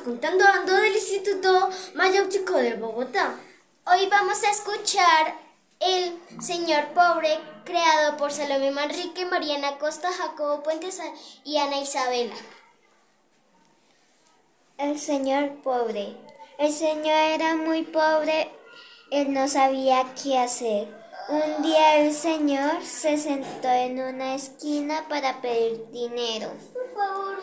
contando del Instituto Mayáutico de Bogotá. Hoy vamos a escuchar El Señor Pobre, creado por Salomé Manrique, Mariana Costa, Jacobo Puentes y Ana Isabela. El Señor Pobre. El Señor era muy pobre, él no sabía qué hacer. Un día el Señor se sentó en una esquina para pedir dinero. Por favor,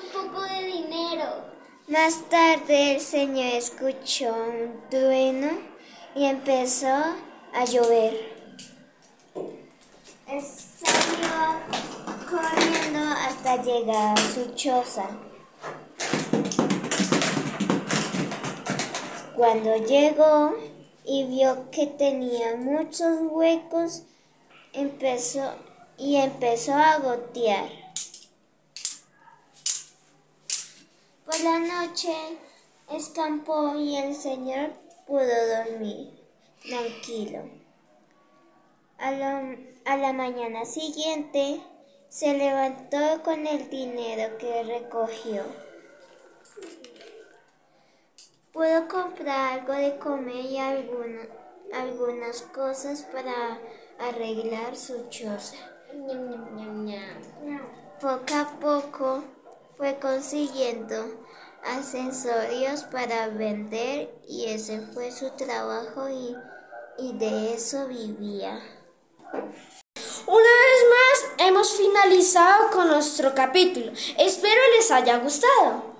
Más tarde el Señor escuchó un trueno y empezó a llover. Salió corriendo hasta llegar a su choza. Cuando llegó y vio que tenía muchos huecos, empezó y empezó a gotear. Por la noche escampó y el señor pudo dormir tranquilo. A la, a la mañana siguiente se levantó con el dinero que recogió. Pudo comprar algo de comer y algunas cosas para arreglar su choza. Poco a poco fue consiguiendo accesorios para vender y ese fue su trabajo y, y de eso vivía. Una vez más hemos finalizado con nuestro capítulo. Espero les haya gustado.